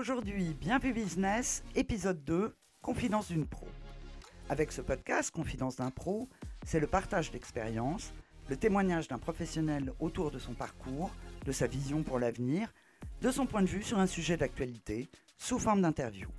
Aujourd'hui, Bienvenue Business, épisode 2, Confidence d'une pro. Avec ce podcast, Confidence d'un pro, c'est le partage d'expériences, le témoignage d'un professionnel autour de son parcours, de sa vision pour l'avenir, de son point de vue sur un sujet d'actualité, sous forme d'interview.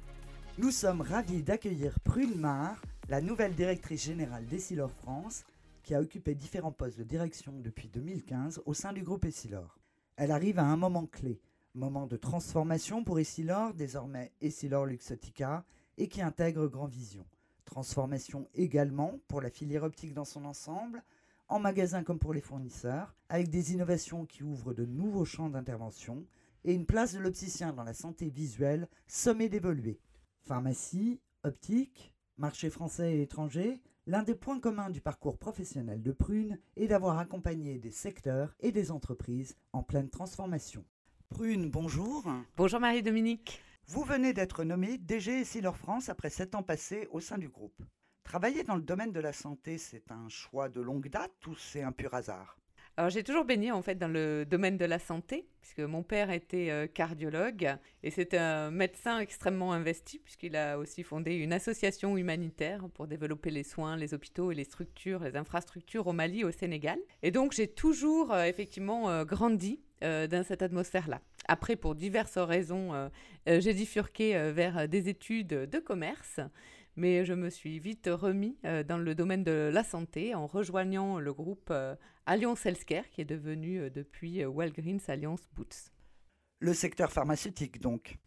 Nous sommes ravis d'accueillir Prune Mar, la nouvelle directrice générale d'Essilor France, qui a occupé différents postes de direction depuis 2015 au sein du groupe Essilor. Elle arrive à un moment clé, moment de transformation pour Essilor, désormais Essilor Luxotica, et qui intègre Grand Vision. Transformation également pour la filière optique dans son ensemble, en magasin comme pour les fournisseurs, avec des innovations qui ouvrent de nouveaux champs d'intervention et une place de l'opticien dans la santé visuelle sommée d'évoluer. Pharmacie, optique, marché français et étranger, l'un des points communs du parcours professionnel de Prune est d'avoir accompagné des secteurs et des entreprises en pleine transformation. Prune, bonjour. Bonjour Marie-Dominique. Vous venez d'être nommé DG Essilor France après sept ans passés au sein du groupe. Travailler dans le domaine de la santé, c'est un choix de longue date ou c'est un pur hasard? Alors j'ai toujours baigné en fait dans le domaine de la santé, puisque mon père était euh, cardiologue et c'est un médecin extrêmement investi, puisqu'il a aussi fondé une association humanitaire pour développer les soins, les hôpitaux et les structures, les infrastructures au Mali, au Sénégal. Et donc j'ai toujours euh, effectivement euh, dans cette atmosphère-là. Après, pour diverses raisons, j'ai bifurqué vers des études de commerce mais je me suis vite remis euh, dans le domaine de la santé en rejoignant le groupe euh, Alliance Healthcare qui est devenu euh, depuis Walgreens Alliance Boots. Le secteur pharmaceutique donc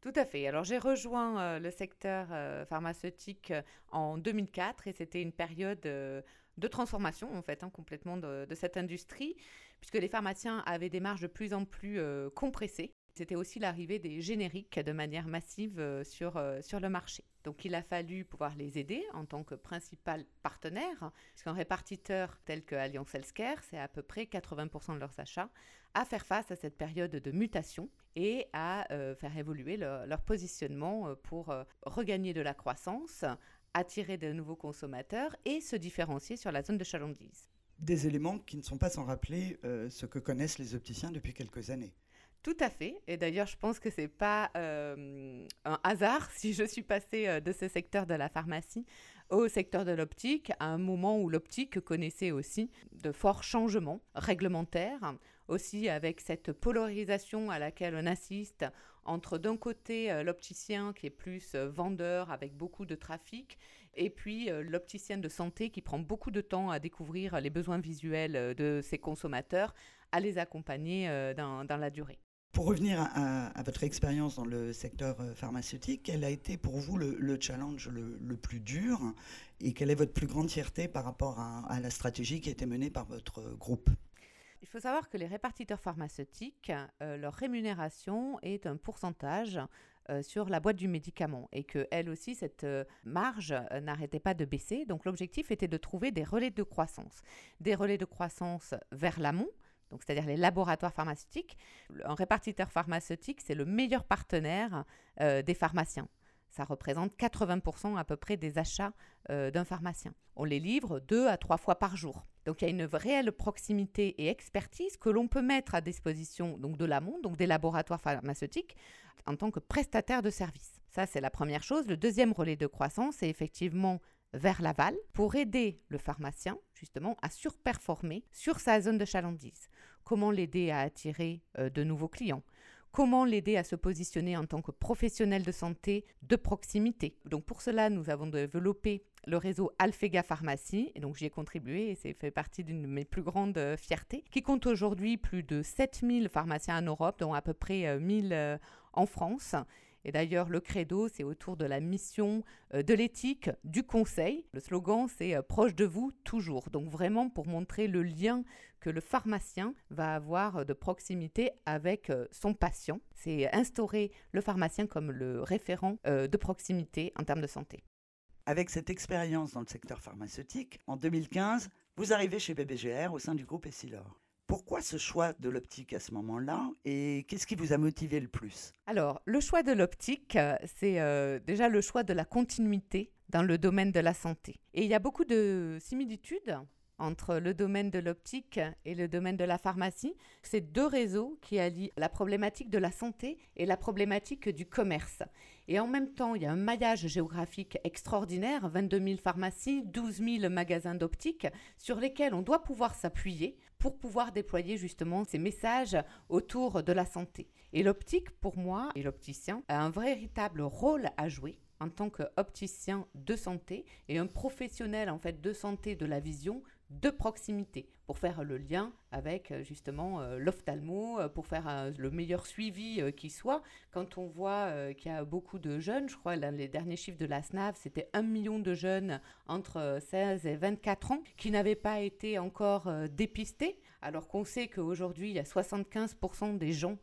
tout à fait. Alors j'ai rejoint le secteur pharmaceutique en 2004 et c'était une période de transformation en fait hein, complètement de, de, cette industrie puisque les pharmaciens avaient des marges de plus en plus compressées c'était aussi l'arrivée des génériques de manière massive euh, sur, euh, sur le marché. Donc il a fallu pouvoir les aider en tant que principal partenaire, parce qu'un répartiteur tel que Alliance Healthcare, c'est à peu près 80% de leurs achats, à faire face à cette période de mutation et à euh, faire évoluer leur positionnement pour regagner de la croissance, attirer de nouveaux consommateurs et se différencier sur la zone de chalandise. Des éléments qui ne sont pas sans rappeler ce que connaissent les opticiens depuis quelques années. Tout à fait. Et d'ailleurs, je pense que c'est pas euh, un hasard si je suis passée euh, de ce secteur de la pharmacie au secteur de l'optique à un moment où l'optique connaissait aussi de forts changements réglementaires, aussi avec cette polarisation à laquelle on assiste entre d'un côté euh, l'opticien qui est plus vendeur avec beaucoup de trafic et puis l'opticien de santé qui prend beaucoup de temps à découvrir les besoins visuels de ses consommateurs, à les accompagner dans la durée. Pour revenir à, votre expérience dans le secteur euh, pharmaceutique, quel a été pour vous le, challenge le, plus dur et quelle est votre plus grande fierté par rapport à, la stratégie qui a été menée par votre groupe? Il faut savoir que les répartiteurs pharmaceutiques, euh, leur rémunération est un pourcentage euh, sur la boîte du médicament et que elle aussi cette marge n'arrêtait pas de baisser. Donc l'objectif était de trouver des relais de croissance, des relais de croissance vers l'amont donc c'est-à-dire les laboratoires pharmaceutiques. Un répartiteur pharmaceutique, c'est le meilleur partenaire euh, des pharmaciens. Ça représente 80% à peu près des achats euh, d'un pharmacien. On les livre deux à trois fois par jour. Donc il y a une réelle proximité et expertise que l'on peut mettre à disposition de l'amont, donc des laboratoires pharmaceutiques, en tant que prestataire de services. Ça, c'est la première chose. Le deuxième relais de croissance, c'est effectivement vers l'aval pour aider le pharmacien justement à surperformer sur sa zone de chalandise. Comment l'aider à attirer euh, de nouveaux clients? Comment l'aider à se positionner en tant que professionnel de santé de proximité. Donc pour cela, nous avons développé le réseau Alphega Pharmacie, et donc j'y ai contribué et c'est fait partie d'une de mes plus grandes euh, fiertés, qui compte aujourd'hui plus de 7000 pharmaciens en Europe, dont à peu près 1000 euh, en France, et d'ailleurs, le credo, c'est autour de la mission, euh, de l'éthique, du conseil. Le slogan, c'est euh, proche de vous toujours. Donc vraiment pour montrer le lien que le pharmacien va avoir de proximité avec euh, son patient. C'est instaurer le pharmacien comme le référent de proximité en termes de santé. Avec cette expérience dans le secteur pharmaceutique, en 2015, vous arrivez chez BBGR au sein du groupe Essilor. Pourquoi ce choix de l'optique à ce moment-là et qu'est-ce qui vous a motivé le plus? Alors, le choix de l'optique, euh, c'est euh, déjà le choix de la continuité dans le domaine de la santé. Et il y a beaucoup de similitudes entre le domaine de l'optique et le domaine de la pharmacie. C'est deux réseaux qui allient la problématique de la santé et la problématique du commerce. Et en même temps, il y a un maillage géographique extraordinaire, 22 000 pharmacies, 12 000 magasins d'optique, sur lesquels on doit pouvoir s'appuyer pour pouvoir déployer justement ces messages autour de la santé. Et l'optique, pour moi, et l'opticien, a un véritable rôle à jouer en tant qu'opticien de santé et un professionnel en fait de santé de la vision de proximité pour faire le lien avec euh, justement euh, l'ophtalmo, euh, pour faire le meilleur suivi qui soit. Quand on voit qu'il y a beaucoup de jeunes, je crois les derniers chiffres de la SNAV, c'était un million de jeunes entre 16 et 24 ans qui n'avaient pas été encore dépistés, alors qu'on sait qu'aujourd'hui, il y a 75% des gens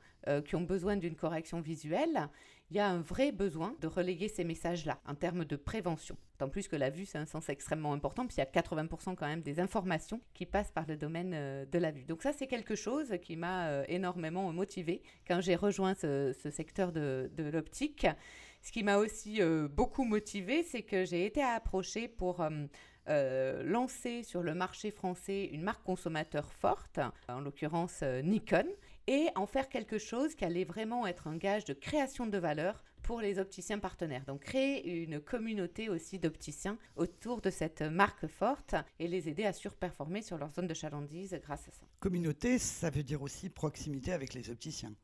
qui ont besoin d'une correction visuelle il y a un vrai besoin de relayer ces messages-là en termes de prévention. Tant plus que la vue, c'est un sens extrêmement important, puisqu'il y a 80% quand même des informations qui passent par le domaine euh, de la vue. Donc ça, c'est quelque chose qui m'a euh, énormément motivé quand j'ai rejoint ce, secteur de, l'optique. Ce qui m'a aussi euh, beaucoup motivé, c'est que j'ai été approchée pour... lancer sur le marché français une marque consommateur forte, en l'occurrence Nikon, et en faire quelque chose qui allait vraiment être un gage de création de valeur pour les opticiens partenaires. Donc créer une communauté aussi d'opticiens autour de cette marque forte et les aider à surperformer sur leur zone de chalandise grâce à ça. Communauté, ça veut dire aussi proximité avec les opticiens.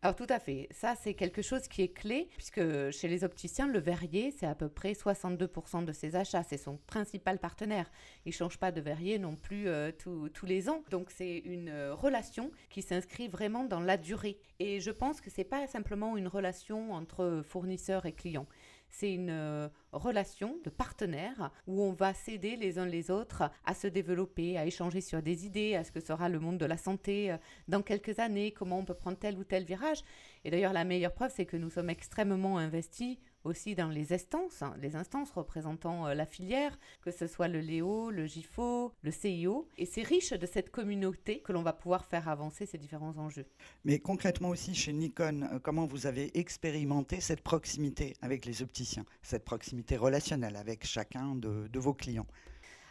Alors tout à fait, ça c'est quelque chose qui est clé, puisque chez les opticiens, le verrier, c'est à peu près 62% de ses achats, c'est son principal partenaire. Il ne change pas de verrier non plus euh, tous les ans, donc c'est une euh, relation qui s'inscrit vraiment dans la durée. Et je pense que ce n'est pas simplement une relation entre fournisseurs et clients, c'est une euh, relation de partenaire où on va s'aider les uns les autres à se développer, à échanger sur des idées, à ce que sera le monde de la santé euh, dans quelques années, comment on peut prendre tel ou tel virage. Et d'ailleurs, la meilleure preuve, c'est que nous sommes extrêmement investis aussi dans les instances, hein, les instances représentant euh, la filière, que ce soit le Léo, le GIFO, le CIO. Et c'est riche de cette communauté que l'on va pouvoir faire avancer ces différents enjeux. Mais concrètement aussi chez Nikon, euh, comment vous avez expérimenté cette proximité avec les opticiens, cette proximité relationnelle avec chacun de vos clients?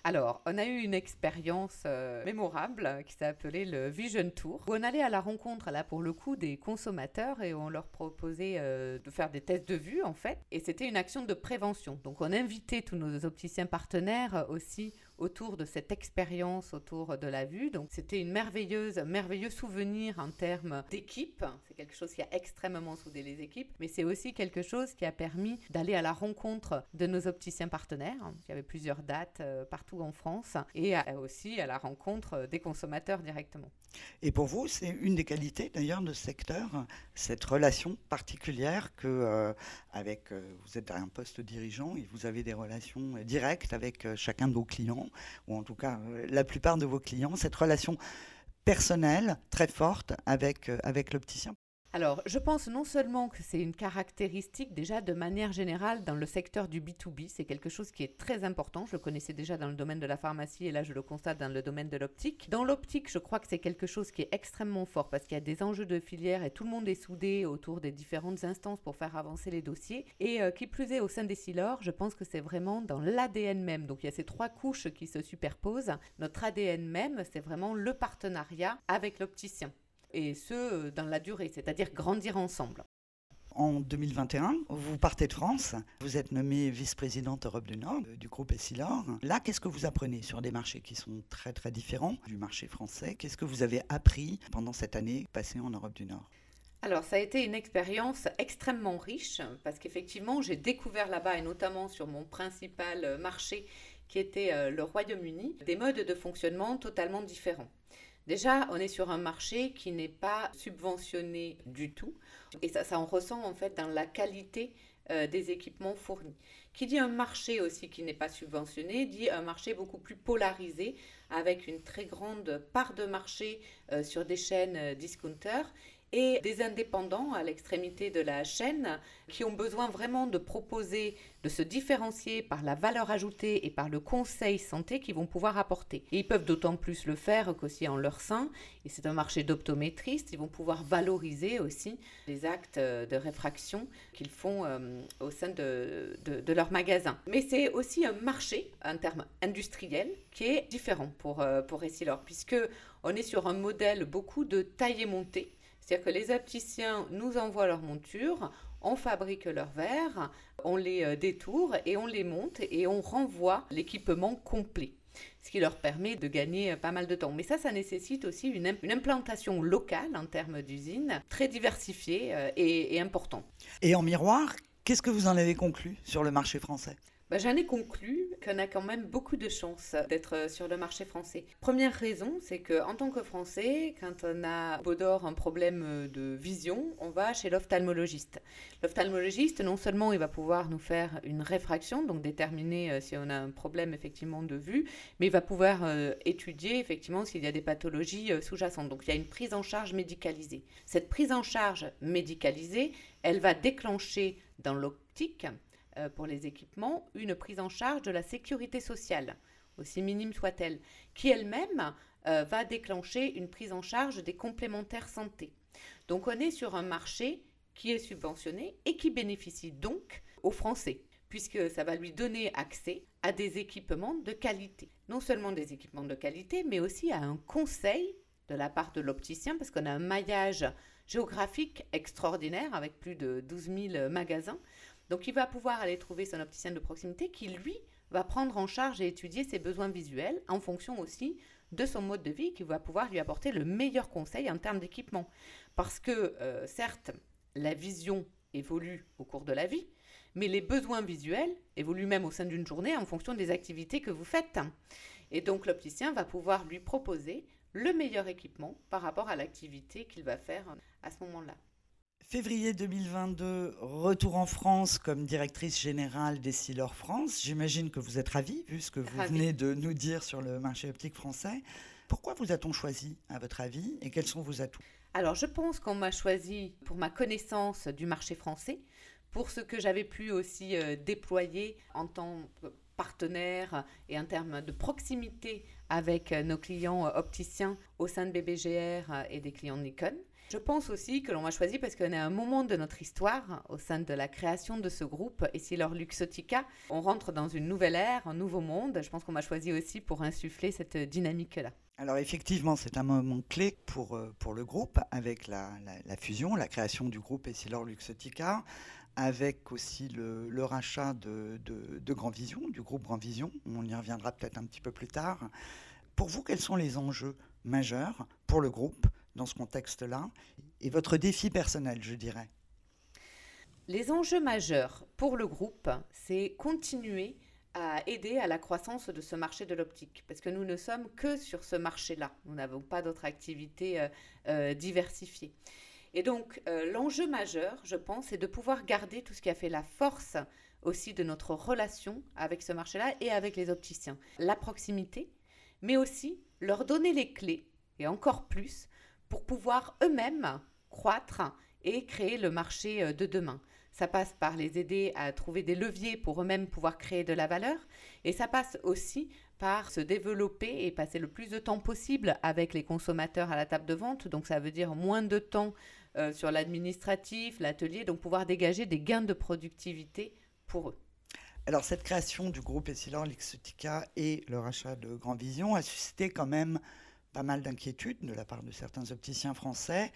Alors, on a eu une expérience euh, mémorable qui s'est appelée le Vision Tour, où on allait à la rencontre, là pour le coup, des consommateurs et on leur proposait euh, de faire des tests de vue, en fait. Et c'était une action de prévention. Donc, on invitait tous nos opticiens partenaires aussi autour de cette expérience autour de la vue. Donc c'était une merveilleuse, merveilleux souvenir en termes d'équipe. C'est quelque chose qui a extrêmement soudé les équipes, mais c'est aussi quelque chose qui a permis d'aller à la rencontre de nos opticiens partenaires. Il y avait plusieurs dates euh, partout en France et aussi à la rencontre des consommateurs directement. Et pour vous, c'est une des qualités d'ailleurs de ce secteur, cette relation particulière que, euh, avec, euh, vous êtes à un poste dirigeant et vous avez des relations directes avec chacun de vos clients ou en tout cas euh, la plupart de vos clients, cette relation personnelle très forte avec, euh, avec l'opticien alors, je pense non seulement que c'est une caractéristique déjà de manière générale dans le secteur du B2B, c'est quelque chose qui est très important, je le connaissais déjà dans le domaine de la pharmacie et là je le constate dans le domaine de l'optique. Dans l'optique, je crois que c'est quelque chose qui est extrêmement fort parce qu'il y a des enjeux de filière et tout le monde est soudé autour des différentes instances pour faire avancer les dossiers. Et euh, qui plus est au sein des Silors, je pense que c'est vraiment dans l'ADN même. Donc il y a ces trois couches qui se superposent. Notre ADN même, c'est vraiment le partenariat avec l'opticien et ce, euh, dans la durée, c'est-à-dire grandir ensemble. En 2021, vous partez de France, vous êtes nommée vice-présidente Europe du Nord euh, du groupe Essilor. Là, qu'est-ce que vous apprenez sur des marchés qui sont très très différents du marché français? Qu'est-ce que vous avez appris pendant cette année passée en Europe du Nord? Alors, ça a été une expérience extrêmement riche parce qu'effectivement, j'ai découvert là-bas, et notamment sur mon principal marché qui était euh, le Royaume-Uni, des modes de fonctionnement totalement différents. Déjà, on est sur un marché qui n'est pas subventionné du tout. Et ça, ça en ressent en fait dans la qualité euh, des équipements fournis. Qui dit un marché aussi qui n'est pas subventionné, dit un marché beaucoup plus polarisé, avec une très grande part de marché euh, sur des chaînes euh, discounters et des indépendants à l'extrémité de la chaîne qui ont besoin vraiment de proposer, de se différencier par la valeur ajoutée et par le conseil santé qu'ils vont pouvoir apporter. Et ils peuvent d'autant plus le faire qu'aussi en leur sein, et c'est un marché d'optométristes, ils vont pouvoir valoriser aussi les actes de réfraction qu'ils font euh, au sein de, de, leur magasin. Mais c'est aussi un marché, un terme industriel, qui est différent pour, euh, pour Essilor, puisque on est sur un modèle beaucoup de taille et montée c'est-à-dire que les opticiens nous envoient leurs montures, on fabrique leurs verres, on les euh, détourne et on les monte et on renvoie l'équipement complet ce qui leur permet de gagner euh, pas mal de temps. Mais ça, ça nécessite aussi une, implantation locale en termes d'usine, très diversifiée euh, et, et importante. Et en miroir, qu'est-ce que vous en avez conclu sur le marché français? Bah, J'en ai conclu qu'on a quand même beaucoup de chances d'être sur le marché français. Première raison, c'est qu'en tant que Français, quand on a un problème de vision, on va chez l'ophtalmologiste. L'ophtalmologiste, non seulement il va pouvoir nous faire une réfraction, donc déterminer euh, si on a un problème effectivement de vue, mais il va pouvoir euh, étudier effectivement s'il y a des pathologies euh, sous-jacentes. Donc il y a une prise en charge médicalisée. Cette prise en charge médicalisée, elle va déclencher dans l'optique euh, pour les équipements une prise en charge de la sécurité sociale, aussi minime soit-elle, qui elle-même euh, va déclencher une prise en charge des complémentaires santé. Donc on est sur un marché qui est subventionné et qui bénéficie donc aux Français, puisque ça va lui donner accès à des équipements de qualité. Non seulement des équipements de qualité, mais aussi à un conseil de la part de l'opticien, parce qu'on a un maillage géographique extraordinaire avec plus de 12 000 magasins. Donc il va pouvoir aller trouver son opticien de proximité qui, lui, va prendre en charge et étudier ses besoins visuels en fonction aussi de son mode de vie qui va pouvoir lui apporter le meilleur conseil en termes d'équipement. Parce que, euh, certes, la vision évolue au cours de la vie, mais les besoins visuels évoluent même au sein d'une journée en fonction des activités que vous faites. Et donc l'opticien va pouvoir lui proposer le meilleur équipement par rapport à l'activité qu'il va faire à ce moment-là. Février 2022, retour en France comme directrice générale des Silor France. J'imagine que vous êtes ravie, vu ce que vous venez de nous dire sur le marché optique français. Pourquoi vous a-t-on choisi, à votre avis, et quels sont vos atouts? Alors, je pense qu'on m'a choisi pour ma connaissance du marché français, pour ce que j'avais pu aussi euh, déployer en tant que partenaire et en termes de proximité avec euh, nos clients euh, opticiens au sein de BBGR et des clients Nikon. Je pense aussi que l'on m'a choisi parce qu'on est à un moment de notre histoire, au sein de la création de ce groupe, et si leur Luxotica, on rentre dans une nouvelle ère, un nouveau monde. Je pense qu'on m'a choisi aussi pour insuffler cette dynamique-là. Alors effectivement, c'est un moment clé pour, euh, pour le groupe, avec la, la, fusion, la création du groupe Essilor Luxotica, avec aussi le, le rachat de, de, de, Grand Vision, du groupe Grand Vision. On y reviendra peut-être un petit peu plus tard. Pour vous, quels sont les enjeux majeurs pour le groupe dans ce contexte-là et votre défi personnel, je dirais Les enjeux majeurs pour le groupe, c'est continuer à aider à la croissance de ce marché de l'optique, parce que nous ne sommes que sur ce marché-là. Nous n'avons pas d'autres activités euh, euh, diversifiées. Et donc, euh, l'enjeu majeur, je pense, c'est de pouvoir garder tout ce qui a fait la force aussi de notre relation avec ce marché-là et avec les opticiens. La proximité, mais aussi leur donner les clés, et encore plus, pour pouvoir eux-mêmes croître et créer le marché euh, de demain. Ça passe par les aider à trouver des leviers pour eux-mêmes pouvoir créer de la valeur et ça passe aussi par se développer et passer le plus de temps possible avec les consommateurs à la table de vente. Donc ça veut dire moins de temps euh, sur l'administratif, l'atelier, donc pouvoir dégager des gains de productivité pour eux. Alors cette création du groupe Essilor Lixotica et le rachat de Grand Vision a suscité quand même pas mal d'inquiétudes de la part de certains opticiens français.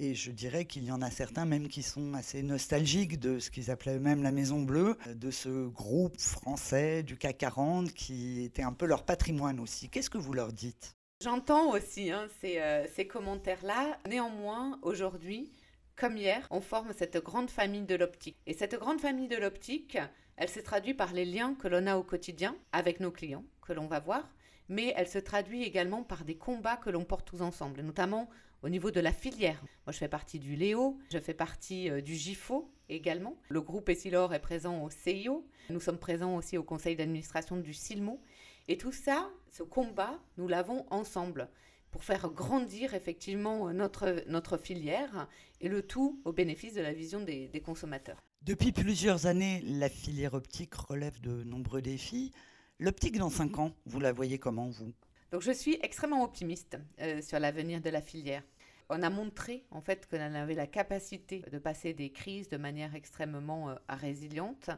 Et je dirais qu'il y en a certains même qui sont assez nostalgiques de ce qu'ils appelaient eux-mêmes la Maison Bleue, de ce groupe français du CAC 40 qui était un peu leur patrimoine aussi. Qu'est-ce que vous leur dites? J'entends aussi hein, ces, euh, ces commentaires-là. Néanmoins, aujourd'hui, comme hier, on forme cette grande famille de l'optique. Et cette grande famille de l'optique, elle s'est traduite par les liens que l'on a au quotidien avec nos clients, que l'on va voir, mais elle se traduit également par des combats que l'on porte tous ensemble, notamment au niveau de la filière. Moi, je fais partie du Léo, je fais partie euh, du GIFO également. Le groupe Essilor est présent au CIO. Nous sommes présents aussi au conseil d'administration du SILMO. Et tout ça, ce combat, nous l'avons ensemble. pour faire grandir effectivement notre, notre filière et le tout au bénéfice de la vision des, des consommateurs. Depuis plusieurs années, la filière optique relève de nombreux défis. L'optique dans 5 ans, vous la voyez comment, vous? Donc je suis extrêmement optimiste euh, sur l'avenir de la filière. On a montré en fait qu'on avait la capacité de passer des crises de manière extrêmement euh, résiliente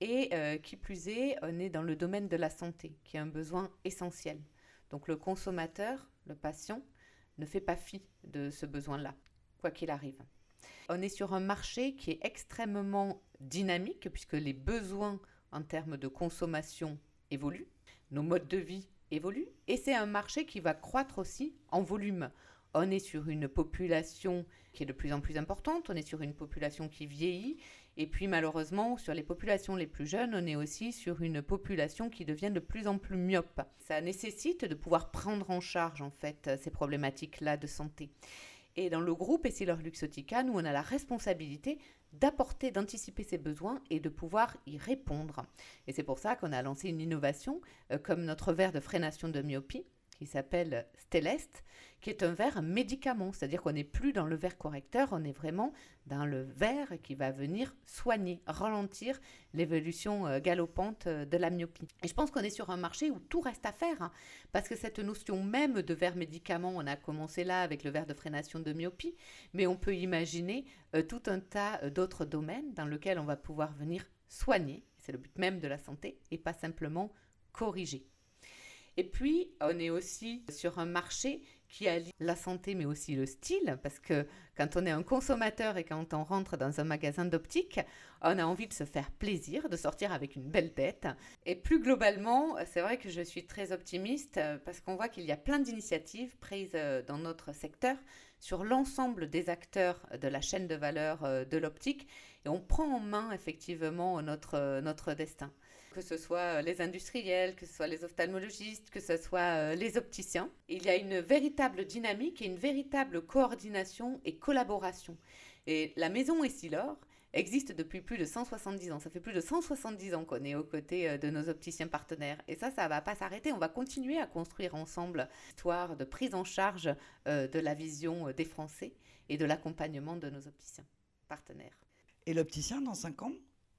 et euh, qui plus est, on est dans le domaine de la santé, qui est un besoin essentiel. Donc le consommateur, le patient, ne fait pas fi de ce besoin-là, quoi qu'il arrive. On est sur un marché qui est extrêmement dynamique puisque les besoins en termes de consommation évoluent, nos modes de vie évoluent et c'est un marché qui va croître aussi en volume. On est sur une population qui est de plus en plus importante, on est sur une population qui vieillit et puis malheureusement sur les populations les plus jeunes, on est aussi sur une population qui devient de plus en plus myope. Ça nécessite de pouvoir prendre en charge en fait ces problématiques-là de santé. Et dans le groupe Essilor Luxotica, nous, on a la responsabilité d'apporter, d'anticiper ces besoins et de pouvoir y répondre. Et c'est pour ça qu'on a lancé une innovation euh, comme notre verre de freination de myopie qui s'appelle Stellest, qui est un verre médicament, c'est-à-dire qu'on n'est plus dans le verre correcteur, on est vraiment dans le verre qui va venir soigner, ralentir l'évolution euh, galopante euh, de la myopie. Et je pense qu'on est sur un marché où tout reste à faire, hein, parce que cette notion même de verre médicament, on a commencé là avec le verre de freination de myopie, mais on peut imaginer euh, tout un tas d'autres domaines dans lesquels on va pouvoir venir soigner, c'est le but même de la santé, et pas simplement corriger. Et puis, on est aussi sur un marché qui allie la santé mais aussi le style, parce que quand on est un consommateur et quand on rentre dans un magasin d'optique, on a envie de se faire plaisir, de sortir avec une belle tête. Et plus globalement, c'est vrai que je suis très optimiste parce qu'on voit qu'il y a plein d'initiatives prises dans notre secteur sur l'ensemble des acteurs de la chaîne de valeur euh, de l'optique et on prend en main effectivement notre, notre destin que ce soit euh, les industriels, que ce soit les ophtalmologistes, que ce soit euh, les opticiens. Il y a une véritable dynamique et une véritable coordination et collaboration. Et la maison Essilor existe depuis plus de 170 ans. Ça fait plus de 170 ans qu'on est aux côtés euh, de nos opticiens partenaires. Et ça, ça ne va pas s'arrêter. On va continuer à construire ensemble l'histoire de prise en charge de la vision des Français et de l'accompagnement de nos opticiens partenaires. Et l'opticien, dans 5 ans?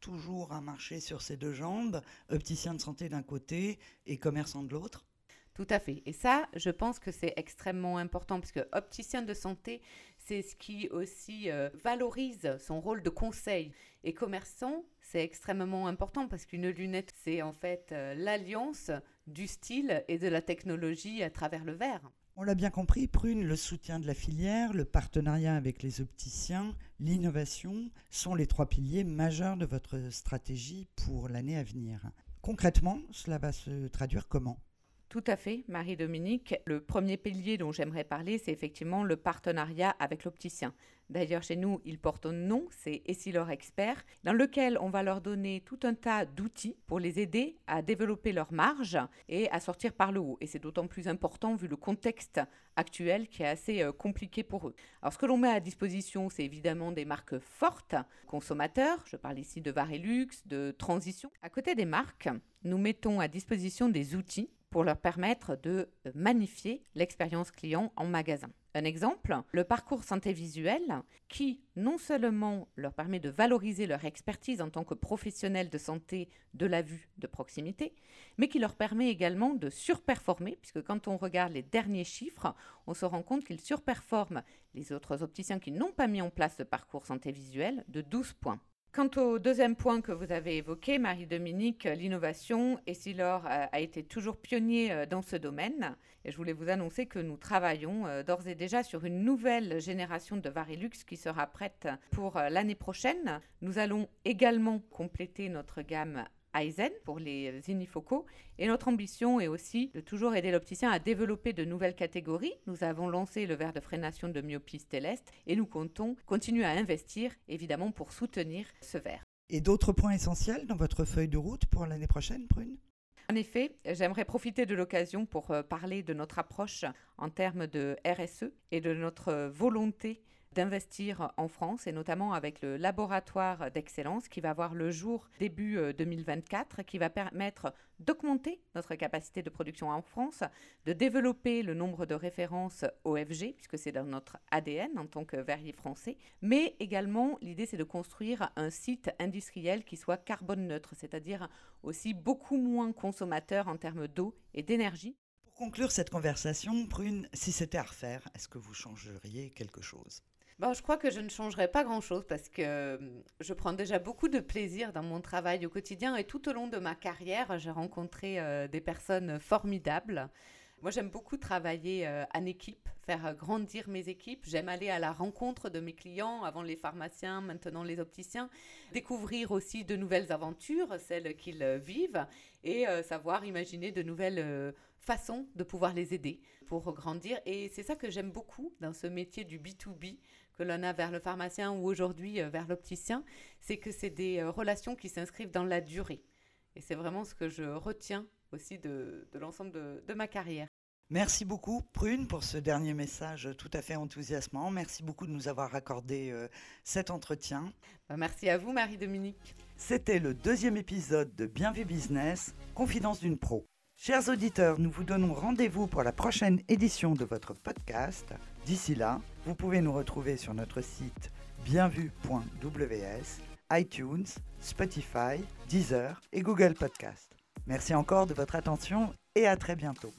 Toujours un marché sur ses deux jambes, opticien de santé d'un côté et commerçant de l'autre tout à fait. Et ça, je pense que c'est extrêmement important parce que opticien de santé, c'est ce qui aussi euh, valorise son rôle de conseil. Et commerçant, c'est extrêmement important parce qu'une lunette, c'est en fait euh, l'alliance du style et de la technologie à travers le verre. On l'a bien compris, Prune, le soutien de la filière, le partenariat avec les opticiens, l'innovation sont les trois piliers majeurs de votre stratégie pour l'année à venir. Concrètement, cela va se traduire comment? Tout à fait, Marie-Dominique. Le premier pilier dont j'aimerais parler, c'est effectivement le partenariat avec l'opticien. D'ailleurs, chez nous, il porte un nom, c'est Essilor Expert, dans lequel on va leur donner tout un tas d'outils pour les aider à développer leur marge et à sortir par le haut. Et c'est d'autant plus important vu le contexte actuel qui est assez euh, compliqué pour eux. Alors, ce que l'on met à disposition, c'est évidemment des marques fortes, consommateurs, je parle ici de Varilux, de Transition. À côté des marques, nous mettons à disposition des outils pour leur permettre de magnifier l'expérience client en magasin. Un exemple, le parcours santé visuelle qui non seulement leur permet de valoriser leur expertise en tant que professionnels de santé de la vue de proximité, mais qui leur permet également de surperformer, puisque quand on regarde les derniers chiffres, on se rend compte qu'ils surperforment les autres opticiens qui n'ont pas mis en place ce parcours santé visuelle de 12 points. Quant au deuxième point que vous avez évoqué, Marie-Dominique, l'innovation, Essilor a, a été toujours pionnier euh, dans ce domaine. Et je voulais vous annoncer que nous travaillons euh, d'ores et déjà sur une nouvelle génération de Varilux qui sera prête pour euh, l'année prochaine. Nous allons également compléter notre gamme Aizen pour les inifocaux. Et notre ambition est aussi de toujours aider l'opticien à développer de nouvelles catégories. Nous avons lancé le verre de freination de myopie Stellest et nous comptons continuer à investir évidemment pour soutenir ce verre. Et d'autres points essentiels dans votre feuille de route pour l'année prochaine, Prune en effet, j'aimerais profiter de l'occasion pour euh, parler de notre approche en termes de RSE et de notre volonté d'investir en France et notamment avec le laboratoire d'excellence qui va voir le jour début 2024, qui va permettre d'augmenter notre capacité de production en France, de développer le nombre de références OFG, puisque c'est dans notre ADN en tant que verrier français, mais également l'idée c'est de construire un site industriel qui soit carbone neutre, c'est-à-dire aussi beaucoup moins consommateur en termes d'eau et d'énergie. Pour conclure cette conversation, Prune, si c'était à refaire, est-ce que vous changeriez quelque chose? Je crois que je ne changerai pas grand-chose parce que euh, je prends déjà beaucoup de plaisir dans mon travail au quotidien et tout au long de ma carrière, j'ai rencontré euh, des personnes formidables. Moi, j'aime beaucoup travailler euh, en équipe, faire grandir mes équipes. J'aime aller à la rencontre de mes clients, avant les pharmaciens, maintenant les opticiens, découvrir aussi de nouvelles aventures, celles qu'ils vivent, et savoir imaginer de nouvelles façons de pouvoir les aider pour grandir. Et c'est ça que j'aime beaucoup dans ce métier du B2B que l'on a vers le pharmacien ou aujourd'hui euh, vers l'opticien, c'est que c'est des euh, relations qui s'inscrivent dans la durée. Et c'est vraiment ce que je retiens aussi de, l'ensemble de, ma carrière. Merci beaucoup, Prune, pour ce dernier message tout à fait enthousiasmant. Merci beaucoup de nous avoir accordé euh, cet entretien. Bah, merci à vous, Marie-Dominique. C'était le deuxième épisode de Bienvenue Business, Confidence d'une pro. Chers auditeurs, nous vous donnons rendez-vous pour la prochaine édition de votre podcast. D'ici là, vous pouvez nous retrouver sur notre site bienvu.ws, iTunes, Spotify, Deezer et Google Podcast. Merci encore de votre attention et à très bientôt.